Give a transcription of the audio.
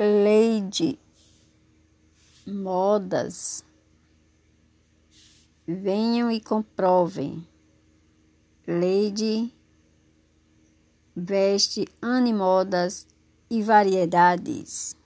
Lady Modas. Venham e comprovem. lady veste animodas e variedades.